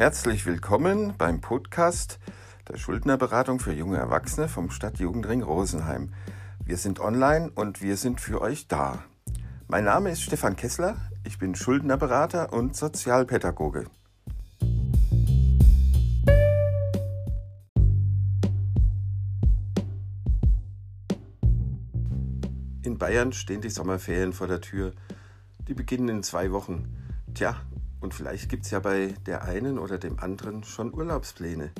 Herzlich willkommen beim Podcast der Schuldnerberatung für junge Erwachsene vom Stadtjugendring Rosenheim. Wir sind online und wir sind für euch da. Mein Name ist Stefan Kessler, ich bin Schuldnerberater und Sozialpädagoge. In Bayern stehen die Sommerferien vor der Tür. Die beginnen in zwei Wochen. Tja, und vielleicht gibt es ja bei der einen oder dem anderen schon Urlaubspläne.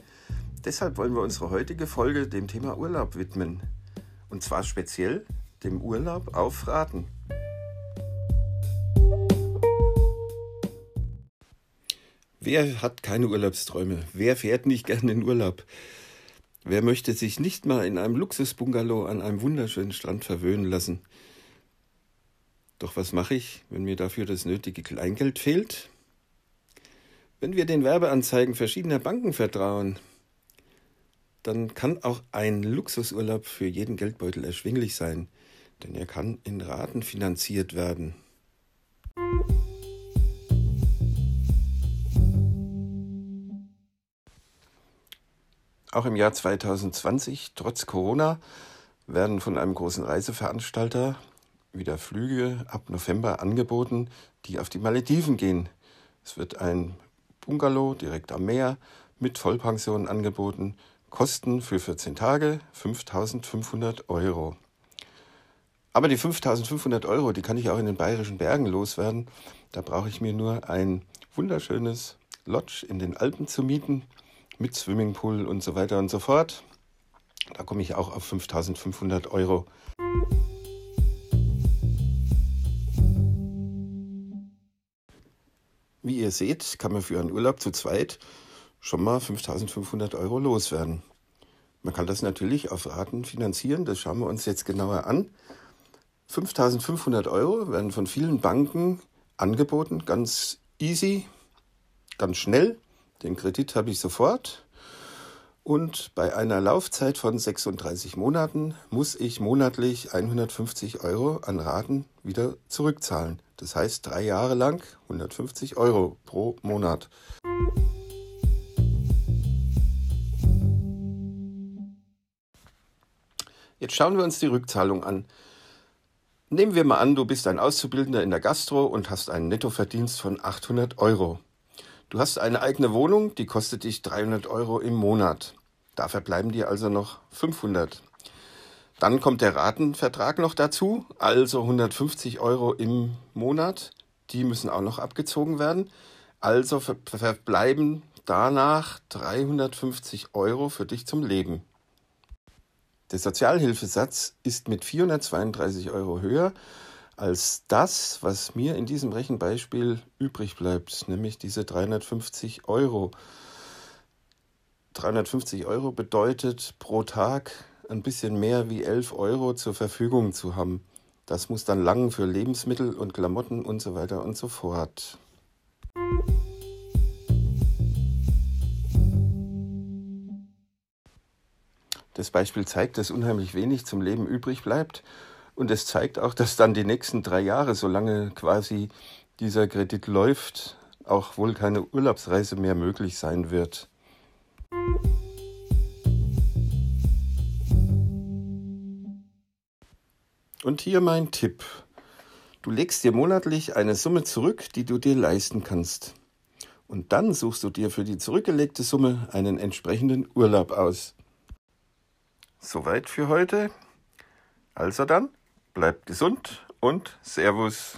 Deshalb wollen wir unsere heutige Folge dem Thema Urlaub widmen. Und zwar speziell dem Urlaub auf Raten. Wer hat keine Urlaubsträume? Wer fährt nicht gerne in Urlaub? Wer möchte sich nicht mal in einem Luxusbungalow an einem wunderschönen Strand verwöhnen lassen? Doch was mache ich, wenn mir dafür das nötige Kleingeld fehlt? Wenn wir den Werbeanzeigen verschiedener Banken vertrauen, dann kann auch ein Luxusurlaub für jeden Geldbeutel erschwinglich sein, denn er kann in Raten finanziert werden. Auch im Jahr 2020, trotz Corona, werden von einem großen Reiseveranstalter wieder Flüge ab November angeboten, die auf die Malediven gehen. Es wird ein Bungalow direkt am Meer mit Vollpension angeboten. Kosten für 14 Tage 5500 Euro. Aber die 5500 Euro, die kann ich auch in den bayerischen Bergen loswerden. Da brauche ich mir nur ein wunderschönes Lodge in den Alpen zu mieten mit Swimmingpool und so weiter und so fort. Da komme ich auch auf 5500 Euro. Wie ihr seht, kann man für einen Urlaub zu zweit schon mal 5500 Euro loswerden. Man kann das natürlich auf Raten finanzieren, das schauen wir uns jetzt genauer an. 5500 Euro werden von vielen Banken angeboten, ganz easy, ganz schnell. Den Kredit habe ich sofort. Und bei einer Laufzeit von 36 Monaten muss ich monatlich 150 Euro an Raten wieder zurückzahlen. Das heißt drei Jahre lang 150 Euro pro Monat. Jetzt schauen wir uns die Rückzahlung an. Nehmen wir mal an, du bist ein Auszubildender in der Gastro und hast einen Nettoverdienst von 800 Euro. Du hast eine eigene Wohnung, die kostet dich 300 Euro im Monat. Dafür bleiben dir also noch 500. Dann kommt der Ratenvertrag noch dazu, also 150 Euro im Monat. Die müssen auch noch abgezogen werden. Also verbleiben danach 350 Euro für dich zum Leben. Der Sozialhilfesatz ist mit 432 Euro höher als das, was mir in diesem Rechenbeispiel übrig bleibt, nämlich diese 350 Euro. 350 Euro bedeutet pro Tag ein bisschen mehr wie 11 Euro zur Verfügung zu haben. Das muss dann lang für Lebensmittel und Klamotten und so weiter und so fort. Das Beispiel zeigt, dass unheimlich wenig zum Leben übrig bleibt und es zeigt auch, dass dann die nächsten drei Jahre, solange quasi dieser Kredit läuft, auch wohl keine Urlaubsreise mehr möglich sein wird. Und hier mein Tipp. Du legst dir monatlich eine Summe zurück, die du dir leisten kannst. Und dann suchst du dir für die zurückgelegte Summe einen entsprechenden Urlaub aus. Soweit für heute. Also dann. Bleibt gesund und Servus.